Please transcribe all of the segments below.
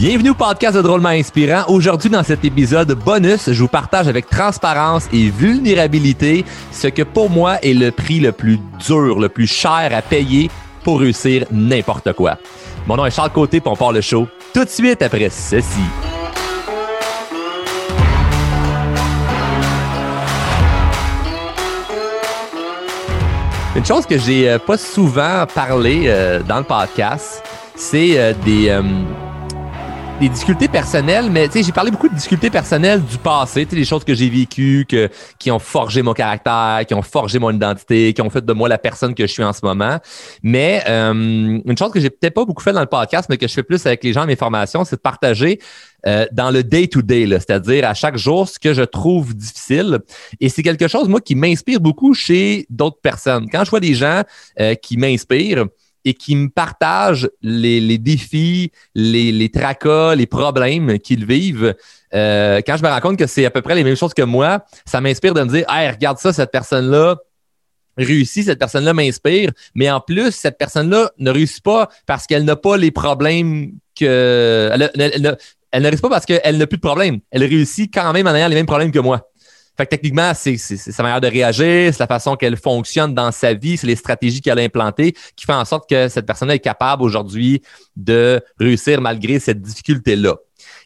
Bienvenue au podcast de Drôlement Inspirant. Aujourd'hui, dans cet épisode bonus, je vous partage avec transparence et vulnérabilité ce que pour moi est le prix le plus dur, le plus cher à payer pour réussir n'importe quoi. Mon nom est Charles Côté, et on part le show tout de suite après ceci. Une chose que j'ai euh, pas souvent parlé euh, dans le podcast, c'est euh, des des difficultés personnelles, mais j'ai parlé beaucoup de difficultés personnelles du passé, des choses que j'ai vécues, que, qui ont forgé mon caractère, qui ont forgé mon identité, qui ont fait de moi la personne que je suis en ce moment. Mais euh, une chose que j'ai peut-être pas beaucoup fait dans le podcast, mais que je fais plus avec les gens, mes formations, c'est de partager euh, dans le day-to-day, -day, c'est-à-dire à chaque jour ce que je trouve difficile. Et c'est quelque chose, moi, qui m'inspire beaucoup chez d'autres personnes. Quand je vois des gens euh, qui m'inspirent, et qui me partagent les, défis, les, les, tracas, les problèmes qu'ils vivent. Euh, quand je me rends compte que c'est à peu près les mêmes choses que moi, ça m'inspire de me dire Hey, regarde ça, cette personne-là réussit, cette personne-là m'inspire, mais en plus, cette personne-là ne réussit pas parce qu'elle n'a pas les problèmes que. Elle, elle ne réussit pas parce qu'elle n'a plus de problèmes. Elle réussit quand même en ayant les mêmes problèmes que moi. Fait que techniquement, c'est sa manière de réagir, c'est la façon qu'elle fonctionne dans sa vie, c'est les stratégies qu'elle a implantées qui font en sorte que cette personne est capable aujourd'hui de réussir malgré cette difficulté-là.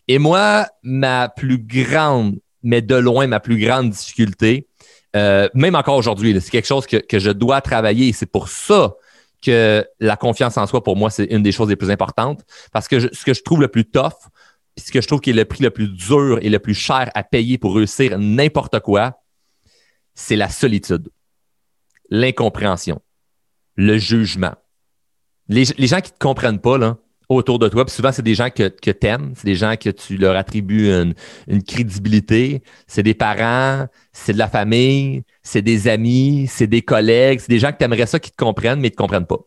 Et moi, ma plus grande, mais de loin ma plus grande difficulté, euh, même encore aujourd'hui, c'est quelque chose que, que, je dois travailler et c'est pour ça que la confiance en soi, pour moi, c'est une des choses les plus importantes parce que ce que je trouve le plus tough, ce que je trouve qui est le prix le plus dur et le plus cher à payer pour réussir n'importe quoi, c'est la solitude, l'incompréhension, le jugement. Les, gens qui ne te comprennent pas là, autour de toi, puis souvent, c'est des gens que, que tu aimes, c'est des gens que tu leur attribues une, une crédibilité, c'est des parents, c'est de la famille, c'est des amis, c'est des collègues, c'est des gens que tu aimerais ça qui te comprennent, mais ils ne te comprennent pas.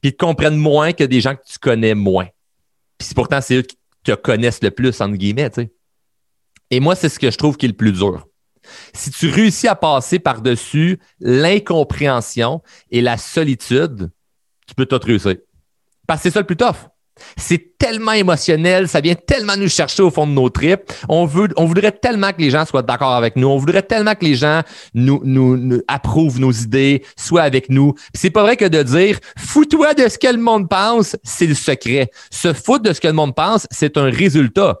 Puis ils te comprennent moins que des gens que tu connais moins. Puis pourtant, c'est eux qui te connaissent le plus, entre guillemets. Et moi, c'est ce que je trouve qui est le plus dur. Si tu réussis à passer par-dessus l'incompréhension et la solitude, tu peux tout réussir. Parce que c'est ça le plus tough. C'est tellement émotionnel, ça vient tellement nous chercher au fond de nos tripes. On, voudrait tellement que les gens soient d'accord avec nous. On voudrait tellement que les gens nous, nous, approuvent nos idées, soient avec nous. C'est pas vrai que de dire fous-toi de ce que le monde pense, c'est le secret. Se foutre de ce que le monde pense, c'est un résultat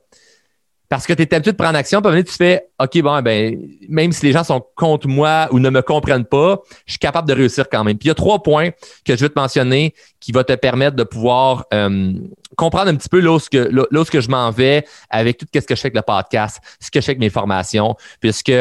parce que tu es habitué de prendre action, puis tu fais OK, bon, ben, même si les gens sont contre moi ou ne me comprennent pas, je suis capable de réussir quand même. Puis il y a trois points que je vais te mentionner qui vont te permettre de pouvoir euh, comprendre un petit peu lorsque, lorsque je m'en vais avec tout ce que je fais avec le podcast, ce que je fais avec mes formations, puisque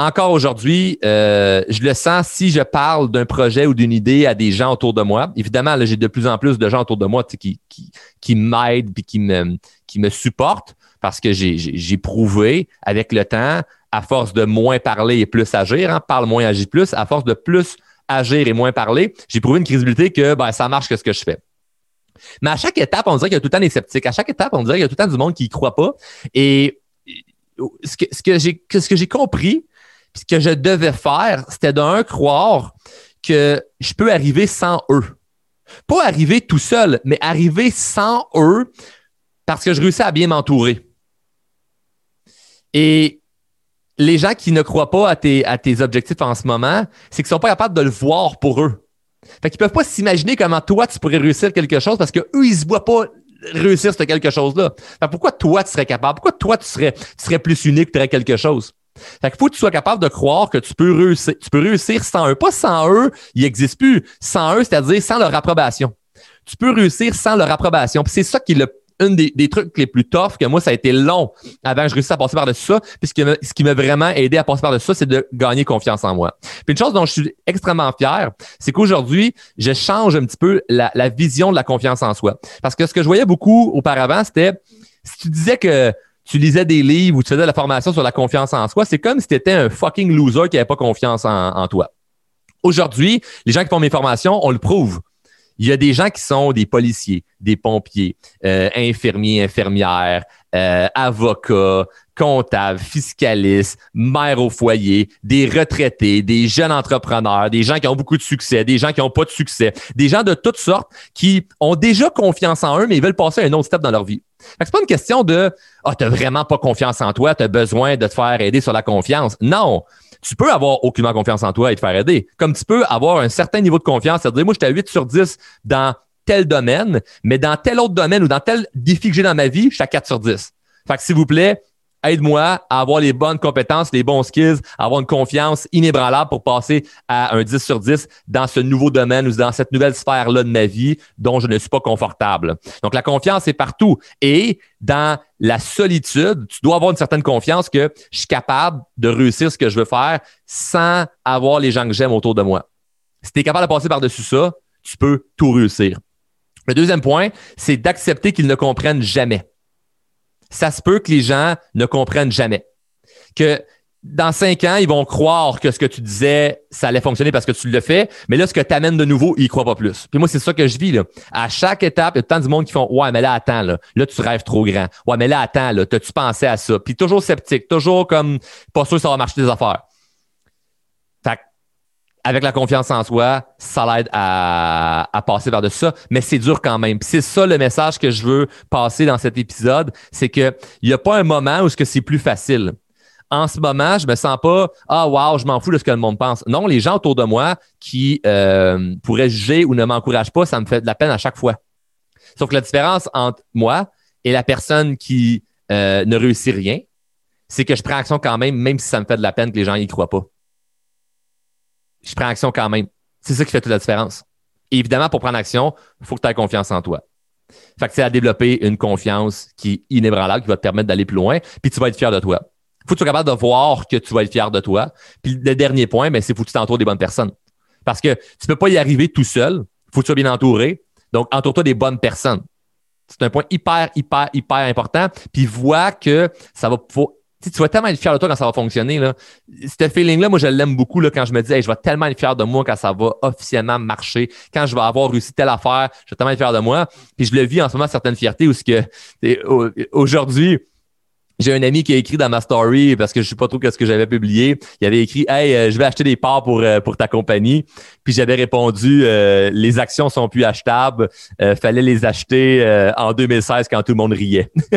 encore aujourd'hui, euh, je le sens si je parle d'un projet ou d'une idée à des gens autour de moi. Évidemment, j'ai de plus en plus de gens autour de moi qui, qui, qui m'aident et qui me, qui me supportent parce que j'ai prouvé avec le temps, à force de moins parler et plus agir, hein, parle moins, agis plus, à force de plus agir et moins parler, j'ai prouvé une crédibilité que ben, ça marche que ce que je fais. Mais à chaque étape, on dirait qu'il y a tout le temps des sceptiques. À chaque étape, on dirait qu'il y a tout le temps du monde qui ne croit pas. Et ce que, ce que j'ai compris, ce que je devais faire, c'était d'un croire que je peux arriver sans eux. Pas arriver tout seul, mais arriver sans eux parce que je réussis à bien m'entourer. Et les gens qui ne croient pas à tes, à tes objectifs en ce moment, c'est qu'ils sont pas capables de le voir pour eux. Fait qu'ils peuvent pas s'imaginer comment toi, tu pourrais réussir quelque chose parce qu'eux, ils se voient pas réussir ce quelque chose-là. pourquoi toi, tu serais capable? Pourquoi toi, tu serais, tu serais plus unique, tu aurais quelque chose? Fait qu'il faut que tu sois capable de croire que tu peux réussir, tu peux réussir sans eux. Pas sans eux, ils n'existent plus. Sans eux, c'est-à-dire sans leur approbation. Tu peux réussir sans leur approbation. c'est ça qui est le un des, trucs les plus tough que moi, ça a été long avant que je réussisse à passer par-dessus ça. Puis ce qui m'a vraiment aidé à passer par-dessus ça, c'est de gagner confiance en moi. Puis une chose dont je suis extrêmement fier, c'est qu'aujourd'hui, je change un petit peu la, vision de la confiance en soi. Parce que ce que je voyais beaucoup auparavant, c'était si tu disais que tu lisais des livres ou tu faisais de la formation sur la confiance en soi, c'est comme si tu étais un fucking loser qui n'avait pas confiance en, en toi. Aujourd'hui, les gens qui font mes formations, on le prouve Il y a des gens qui sont des policiers, des pompiers, euh, infirmiers, infirmières, euh, avocats, comptables, fiscalistes, mères au foyer, des retraités, des jeunes entrepreneurs, des gens qui ont beaucoup de succès, des gens qui n'ont pas de succès, des gens de toutes sortes qui ont déjà confiance en eux, mais ils veulent passer un autre step dans leur vie. C'est pas une question de Ah, oh, t'as vraiment pas confiance en toi, tu as besoin de te faire aider sur la confiance. Non tu peux avoir aucunement confiance en toi et te faire aider. Comme tu peux avoir un certain niveau de confiance, c'est-à-dire, moi, j'étais à 8 sur 10 dans tel domaine, mais dans tel autre domaine ou dans tel défi que j'ai dans ma vie, je suis à 4 sur 10. Fait que s'il vous plaît, aide-moi à avoir les bonnes compétences, les bons skills, à avoir une confiance inébranlable pour passer à un 10 sur 10 dans ce nouveau domaine ou dans cette nouvelle sphère-là de ma vie dont je ne suis pas confortable. Donc, la confiance est partout. Et dans la solitude, tu dois avoir une certaine confiance que je suis capable de réussir ce que je veux faire sans avoir les gens que j'aime autour de moi. Si tu es capable de passer par-dessus ça, tu peux tout réussir. Le deuxième point, c'est d'accepter qu'ils ne comprennent jamais ça se peut que les gens ne comprennent jamais. Que dans cinq ans, ils vont croire que ce que tu disais, ça allait fonctionner parce que tu le fais, mais là, ce que tu amènes de nouveau, ils ne croient pas plus. Puis moi, c'est ça que je vis. Là. À chaque étape, il y a tant du monde qui font Ouais, mais là, attends, là, là tu rêves trop grand. Ouais, mais là, attends, là, t'as-tu pensé à ça? Puis toujours sceptique, toujours comme pas sûr que ça va marcher des affaires avec la confiance en soi, ça l'aide à, passer par-dessus ça, mais c'est dur quand même. c'est ça le message que je veux passer dans cet épisode, c'est qu'il n'y a pas un moment où c'est plus facile. En ce moment, je me sens pas ah wow, je m'en fous de ce que le monde pense. Non, les gens autour de moi qui euh, pourraient juger ou ne m'encouragent pas, ça me fait de la peine à chaque fois. Sauf que la différence entre moi et la personne qui euh, ne réussit rien, c'est que je prends action quand même, même si ça me fait de la peine que les gens y croient pas je prends action quand même. C'est ça qui fait toute la différence. évidemment, pour prendre action, il faut que tu aies confiance en toi. Fait que c'est à développer une confiance qui est inébranlable, qui va te permettre d'aller plus loin, puis tu vas être fier de toi. Faut que tu sois capable de voir que tu vas être fier de toi. Puis le dernier point, ben, c'est faut que tu t'entoures des bonnes personnes. Parce que tu peux pas y arriver tout seul. Faut que tu sois bien entouré. Donc, entoure-toi des bonnes personnes. C'est un point hyper, hyper, hyper important. Puis vois que ça va, tu vas tellement être fier de toi quand ça va fonctionner. Là. Ce feeling-là, moi, je l'aime beaucoup là, quand je me dis je vais tellement être fier de moi quand ça va officiellement marcher, quand je vais avoir réussi telle affaire, je vais tellement être fier de moi. Puis je le vis en ce moment, certaines fiertés où ce que aujourd'hui, j'ai un ami qui a écrit dans ma story parce que je sais pas trop ce que j'avais publié. Il avait écrit Hey, euh, je vais acheter des parts pour, euh, pour ta compagnie. Puis j'avais répondu euh, Les actions sont plus achetables. fallait les acheter en 2016 quand tout le monde riait.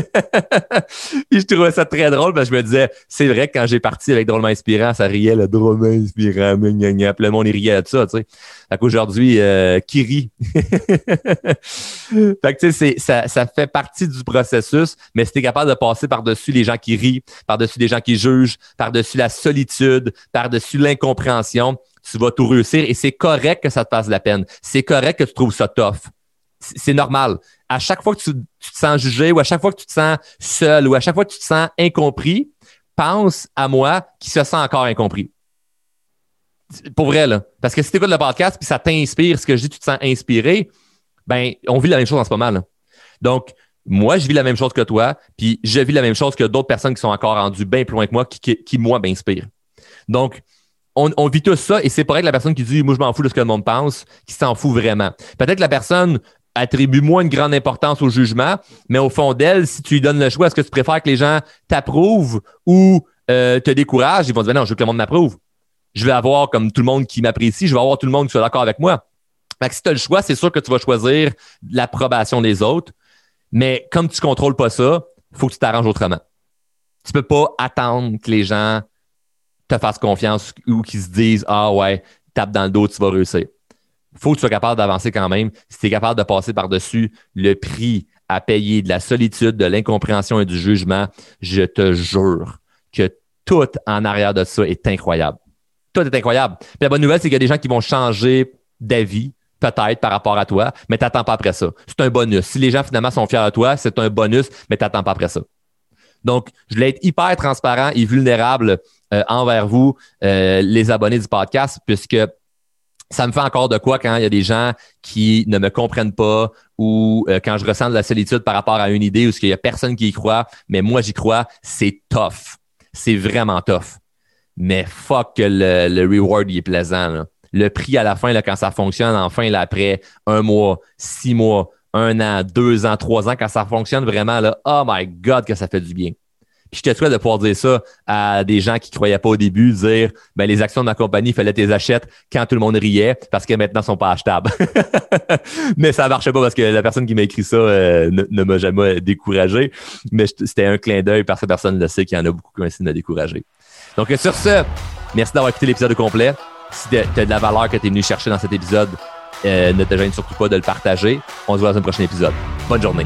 Puis je trouvais ça très drôle parce que je me disais C'est vrai que quand j'ai parti avec Drôlement Inspirant, ça riait le Drôlement Inspirant, gna, gna, Puis le monde riait de ça, tu sais. Fait qu'aujourd'hui, qui rit? fait que tu sais, ça, ça fait partie du processus, mais si tu capable de passer par-dessus les gens qui rient, par-dessus les gens qui jugent, par-dessus la solitude, par-dessus l'incompréhension, tu vas tout réussir et c'est correct que ça te fasse de la peine. C'est correct que tu trouves ça tough. C'est normal. À chaque fois que tu, te sens jugé ou à chaque fois que tu te sens seul ou à chaque fois que tu te sens incompris, pense à moi qui se sent encore incompris. Pour vrai, là. Parce que si tu écoutes le podcast puis ça t'inspire, ce que je dis, tu te sens inspiré, ben, on vit la même chose en ce moment, là. Donc, moi, je vis la même chose que toi, puis je vis la même chose que d'autres personnes qui sont encore rendues bien plus loin que moi, qui, qui, moi, m'inspirent. Donc, on, on, vit tout ça, et c'est pareil que la personne qui dit Moi, je m'en fous de ce que le monde pense, qui s'en fout vraiment. Peut-être que la personne attribue moins une grande importance au jugement, mais au fond d'elle, si tu lui donnes le choix, est-ce que tu préfères que les gens t'approuvent ou euh, te découragent? Ils vont dire Non, je veux que le monde m'approuve. Je vais avoir comme tout le monde qui m'apprécie, je vais avoir tout le monde qui soit d'accord avec moi. Si tu as le choix, c'est sûr que tu vas choisir l'approbation des autres mais comme tu contrôles pas ça, faut que tu t'arranges autrement. Tu peux pas attendre que les gens te fassent confiance ou qu'ils se disent Ah ouais, tape dans le dos, tu vas réussir. Faut que tu sois capable d'avancer quand même. Si tu es capable de passer par-dessus le prix à payer de la solitude, de l'incompréhension et du jugement, je te jure que tout en arrière de ça est incroyable. Tout est incroyable. Puis la bonne nouvelle, c'est qu'il y a des gens qui vont changer d'avis peut-être par rapport à toi, mais t'attends pas après ça. C'est un bonus. Si les gens finalement sont fiers de toi, c'est un bonus, mais t'attends pas après ça. Donc, je voulais être hyper transparent et vulnérable euh, envers vous, euh, les abonnés du podcast, puisque ça me fait encore de quoi quand il y a des gens qui ne me comprennent pas ou euh, quand je ressens de la solitude par rapport à une idée ou qu'il y a personne qui y croit, mais moi j'y crois, c'est tough. C'est vraiment tough. Mais fuck que le, le reward il est plaisant. Là le prix à la fin, là, quand ça fonctionne, enfin, là, après un mois, six mois, un an, deux ans, trois ans, quand ça fonctionne vraiment, oh my God, que ça fait du bien. Puis je te souhaite de pouvoir dire ça à des gens qui ne croyaient pas au début, dire ben, les actions de ma compagnie, il fallait les achètes quand tout le monde riait parce que maintenant, elles sont pas achetables. Mais ça marchait pas parce que la personne qui m'a écrit ça euh, ne, m'a jamais découragé. Mais c'était un clin d'œil parce que personne le sait qu'il y en a beaucoup qui ont essayé de me décourager. Donc sur ce, merci d'avoir écouté l'épisode complet. Si tu as de la valeur que tu es venu chercher dans cet épisode, euh, ne te gêne surtout pas de le partager. On se voit dans un prochain épisode. Bonne journée.